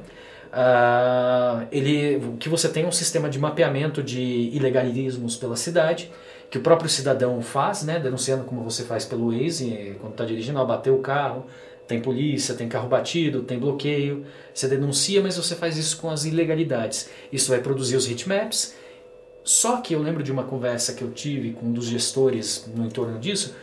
Uh, ele, que você tem é um sistema de mapeamento de ilegalismos pela cidade, que o próprio cidadão faz, né, denunciando como você faz pelo Waze, quando está dirigindo, ó, o carro, tem polícia, tem carro batido, tem bloqueio, você denuncia, mas você faz isso com as ilegalidades. Isso vai produzir os heatmaps, só que eu lembro de uma conversa que eu tive com um dos gestores no entorno disso,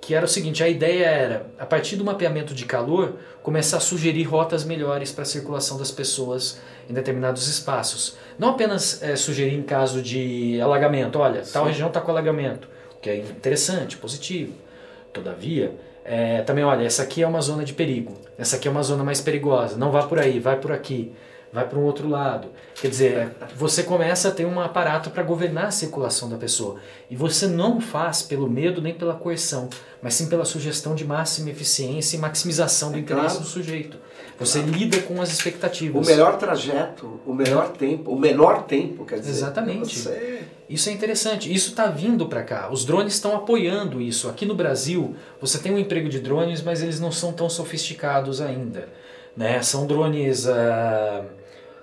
que era o seguinte, a ideia era, a partir do mapeamento de calor, começar a sugerir rotas melhores para a circulação das pessoas em determinados espaços. Não apenas é, sugerir em caso de alagamento, olha, Sim. tal região está com alagamento, o que é interessante, positivo. Todavia, é, também, olha, essa aqui é uma zona de perigo, essa aqui é uma zona mais perigosa, não vá por aí, vai por aqui. vai para um outro lado. Quer dizer, você começa a ter um aparato para governar a circulação da pessoa. E você não faz pelo medo nem pela coerção, mas sim pela sugestão de máxima eficiência e maximização do é interesse claro. do sujeito. Você claro. lida com as expectativas. O melhor trajeto, o melhor tempo, o menor tempo, quer dizer. Exatamente. Você... Isso é interessante. Isso está vindo para cá. Os drones estão apoiando isso. Aqui no Brasil, você tem um emprego de drones, mas eles não são tão sofisticados ainda. Né? São drones uh,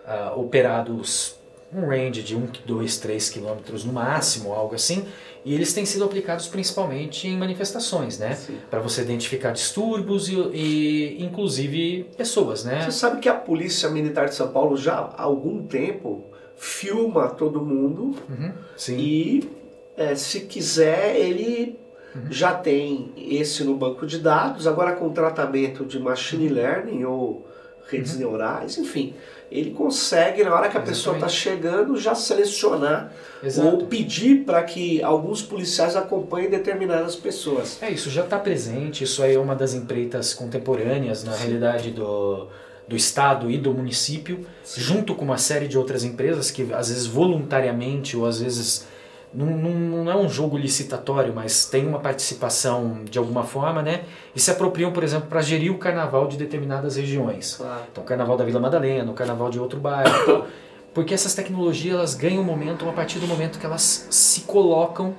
uh, operados um range de 1, 2, 3 quilômetros no máximo, algo assim, e eles têm sido aplicados principalmente em manifestações, né? Para você identificar distúrbios e, e, inclusive pessoas, né? Você sabe que a Polícia Militar de São Paulo já há algum tempo filma todo mundo uhum, e é, se quiser ele uhum. já tem esse no banco de dados, agora com tratamento de machine uhum. learning ou redes uhum. neurais, enfim ele consegue, na hora que a Exatamente. pessoa está chegando, já selecionar Exato. ou pedir para que alguns policiais acompanhem determinadas pessoas. É, isso já está presente, isso aí é uma das empreitas contemporâneas, na Sim. realidade, do, do Estado e do município, Sim. junto com uma série de outras empresas que, às vezes, voluntariamente ou às vezes não, não, não, é um jogo licitatório, mas tem uma participação de alguma forma, né? E se apropriam, por exemplo, para gerir o carnaval de determinadas regiões. Claro. Então, o carnaval da Vila Madalena, o carnaval de outro bairro. Então, porque essas tecnologias elas ganham momento a partir do momento que elas se colocam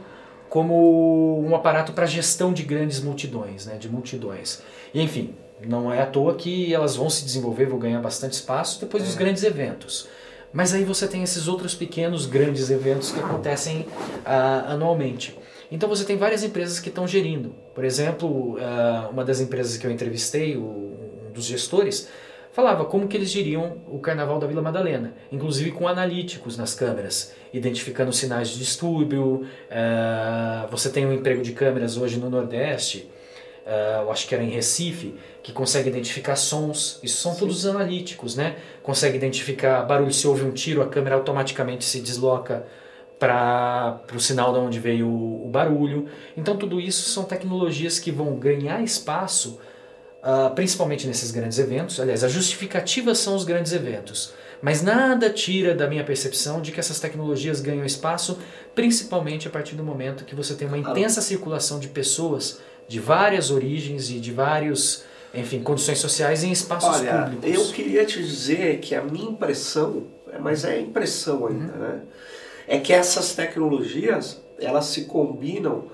como um aparato para gestão de grandes multidões, né? De multidões. E enfim, não é à toa que elas vão se desenvolver, vão ganhar bastante espaço depois é. dos grandes eventos. Mas aí você tem esses outros pequenos, grandes eventos que acontecem uh, anualmente. Então você tem várias empresas que estão gerindo. Por exemplo, uh, uma das empresas que eu entrevistei, o, um dos gestores, falava como que eles geriam o Carnaval da Vila Madalena, inclusive com analíticos nas câmeras, identificando sinais de distúrbio. Uh, você tem um emprego de câmeras hoje no Nordeste, uh, eu acho que era em Recife, que consegue identificar sons. Isso são Sim. todos analíticos, né? Consegue identificar barulho. Se houve um tiro, a câmera automaticamente se desloca para o sinal de onde veio o, o, barulho. Então, tudo isso são tecnologias que vão ganhar espaço, uh, principalmente nesses grandes eventos. Aliás, a justificativa são os grandes eventos. Mas nada tira da minha percepção de que essas tecnologias ganham espaço, principalmente a partir do momento que você tem uma intensa circulação de pessoas de várias origens e de vários, enfim, condições sociais em espaços Olha, públicos. Eu queria te dizer que a minha impressão, mas é impressão ainda, uhum. né? É que essas tecnologias elas se combinam,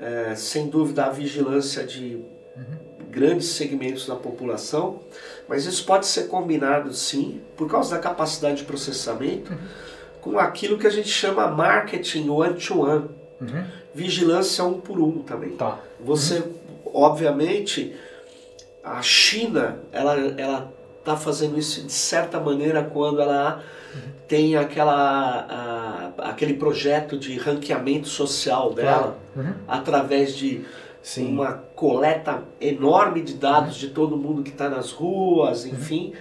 é, sem dúvida, a vigilância de uhum. grandes segmentos da população, mas isso pode ser combinado sim, por causa da capacidade de processamento, uhum. com aquilo que a gente chama marketing one-to-one. Uhum. Vigilância um por um também. Tá. Você, uhum. obviamente, a China, ela ela está fazendo isso de certa maneira quando ela uhum. tem aquela a, aquele projeto de ranqueamento social dela claro. uhum. através de Sim. uma coleta enorme de dados de todo mundo que está nas ruas, enfim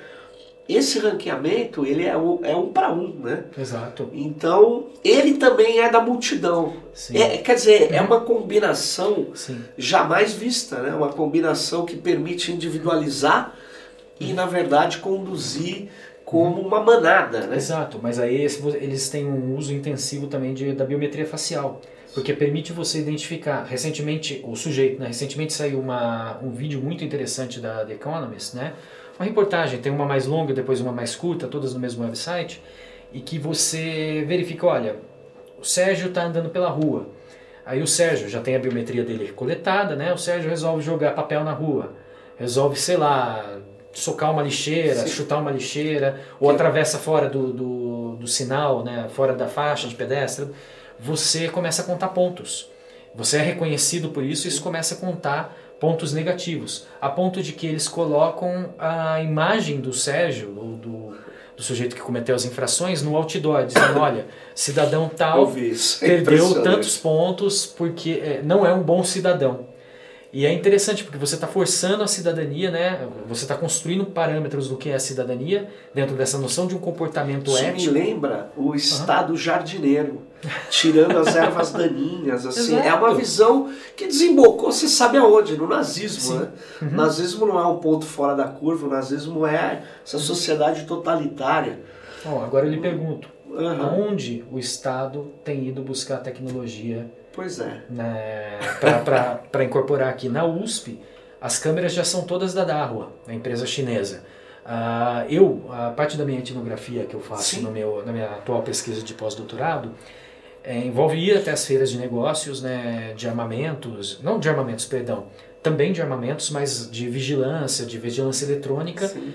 esse ranqueamento ele é um, é um para um, né? Exato. Então ele também é da multidão. É, quer dizer, é uma combinação Sim. jamais vista, né? Uma combinação que permite individualizar e na verdade conduzir como uma manada, né? Exato. Mas aí eles têm um uso intensivo também de, da biometria facial. Porque permite você identificar. Recentemente, o sujeito, né? recentemente saiu uma, um vídeo muito interessante da The Economist, né? Uma reportagem, tem uma mais longa, depois uma mais curta, todas no mesmo website, e que você verifica, olha, o Sérgio está andando pela rua. Aí o Sérgio já tem a biometria dele coletada, né? O Sérgio resolve jogar papel na rua, resolve, sei lá, socar uma lixeira, Sim. chutar uma lixeira, ou que... atravessa fora do, do, do sinal, né? fora da faixa de pedestre. Você começa a contar pontos. Você é reconhecido por isso e isso começa a contar pontos negativos, a ponto de que eles colocam a imagem do Sérgio, do, do, do sujeito que cometeu as infrações, no outdoor, dizendo, olha, cidadão tal perdeu tantos pontos porque é, não é um bom cidadão. E é interessante porque você está forçando a cidadania, né? Você está construindo parâmetros do que é a cidadania dentro dessa noção de um comportamento Isso ético. me lembra o estado jardineiro, tirando as ervas daninhas, assim. É uma Exato. visão que desembocou, você sabe aonde? No nazismo, Sim. Uhum. né? O nazismo não é um ponto fora da curva, o nazismo é essa sociedade totalitária. Ó, agora eu lhe pergunto, Aham. aonde o Estado tem ido buscar tecnologia Pois é. né, para incorporar aqui na USP, as câmeras já são todas da Dahua, a empresa chinesa. Ah, eu, a parte da minha etnografia que eu faço Sim. no meu, na minha atual pesquisa de pós-doutorado, é, envolve ir até as feiras de negócios, né, de armamentos, não de armamentos, perdão, também de armamentos, mas de vigilância, de vigilância eletrônica, Sim.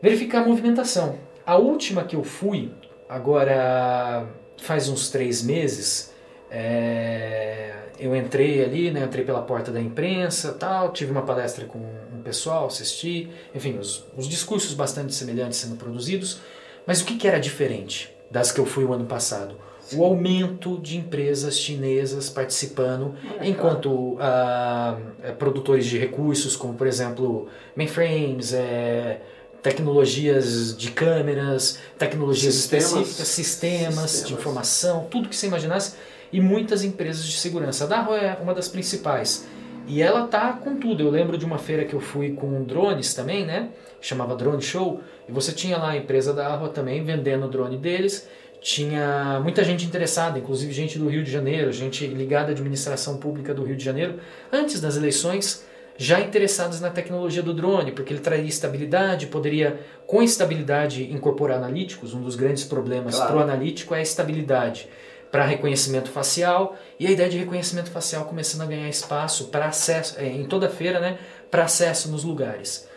verificar a movimentação. A última que eu fui, agora faz uns três meses, é, eu entrei ali, né, entrei pela porta da imprensa, tal, tive uma palestra com um pessoal, assisti, enfim, os, os discursos bastante semelhantes sendo produzidos, mas o que, que era diferente das que eu fui o ano passado? O aumento de empresas chinesas participando, É, enquanto ah, eh, produtores de recursos, como por exemplo mainframes, eh, tecnologias de câmeras, tecnologias Sistemas. específicas, sistemas, de Sistemas. informação, tudo que você imaginasse, e muitas empresas de segurança. A Darro é uma das principais. E ela tá com tudo. Eu lembro de uma feira que eu fui com drones também, né? Chamava Drone Show. E você tinha lá a empresa da Arroa também vendendo o drone deles. Tinha muita gente interessada, inclusive gente do Rio de Janeiro, gente ligada à administração pública do Rio de Janeiro, antes das eleições, já interessados na tecnologia do drone, porque ele traria estabilidade, poderia, com estabilidade, incorporar analíticos. Um dos grandes problemas Claro. para o analítico é a estabilidade para reconhecimento facial e a ideia de reconhecimento facial começando a ganhar espaço para acesso eh, em toda a feira, né, para acesso nos lugares.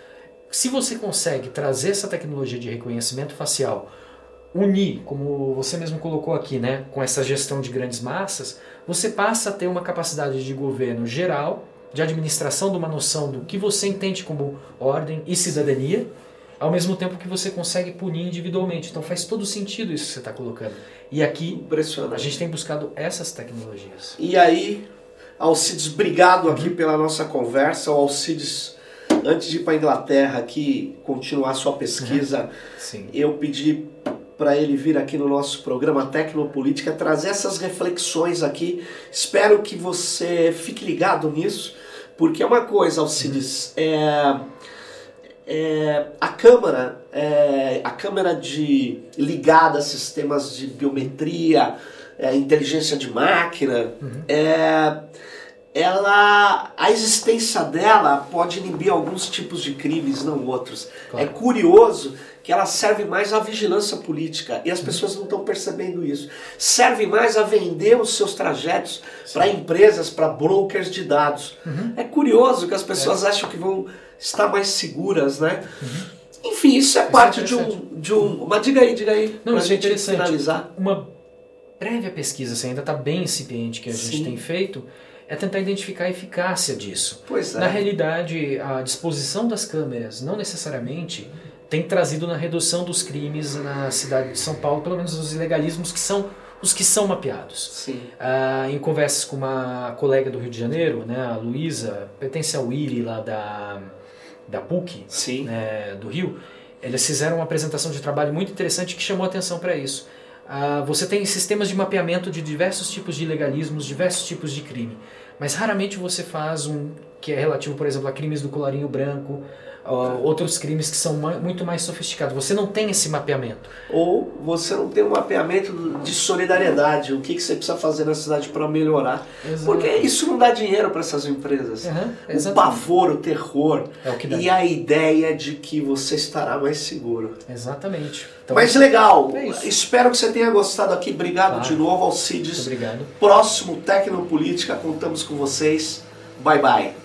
Se você consegue trazer essa tecnologia de reconhecimento facial, unir, como você mesmo colocou aqui, né, com essa gestão de grandes massas, você passa a ter uma capacidade de governo geral, de administração de uma noção do que você entende como ordem e cidadania, ao mesmo tempo que você consegue punir individualmente. Então faz todo sentido isso que você está colocando. E aqui Impressionante. a gente tem buscado essas tecnologias. E aí, Alcides, obrigado aqui pela nossa conversa. O Alcides, antes de ir para a Inglaterra aqui continuar sua pesquisa, Sim. eu pedi para ele vir aqui no nosso programa Tecnopolítica trazer essas reflexões aqui. Espero que você fique ligado nisso, porque é uma coisa, Alcides, é, é, a câmara, é, a câmara de ligada a sistemas de biometria, é, inteligência de máquina, é, ela, a existência dela pode inibir alguns tipos de crimes, não outros. Claro. É curioso que ela serve mais à vigilância política e as pessoas não estão percebendo isso. Serve mais a vender os seus trajetos para empresas, para brokers de dados. É curioso que as pessoas acham que vão estar mais seguras, né? Enfim, isso é Isso é parte de, um, de um. Mas diga aí, diga aí. Não, pra isso é gente interessante. finalizar. Uma prévia pesquisa, assim, ainda está bem incipiente que a gente Sim. tem feito, é tentar identificar a eficácia disso. Pois é. Na realidade, a disposição das câmeras não necessariamente tem trazido na redução dos crimes na cidade de São Paulo, pelo menos os ilegalismos que são os que são mapeados. Sim. Ah, em conversas com uma colega do Rio de Janeiro, né, a Luísa, pertence ao IRI lá da, da PUC, né, do Rio, eles fizeram uma apresentação de trabalho muito interessante que chamou atenção para isso. Ah, você tem sistemas de mapeamento de diversos tipos de ilegalismos, diversos tipos de crime, mas raramente você faz um que é relativo, por exemplo, a crimes do colarinho branco, ah, outros crimes que são muito mais sofisticados. Você não tem esse mapeamento. Ou você não tem um mapeamento de solidariedade, o que, que você precisa fazer na cidade para melhorar. Exato. Porque isso não dá dinheiro para essas empresas. Aham, o pavor, o terror É o e a ideia de que você estará mais seguro. Exatamente. Então, Mas legal, é espero que você tenha gostado aqui. Obrigado Claro. de novo, muito Alcides. obrigado. Próximo Tecnopolítica, contamos com vocês. Bye bye.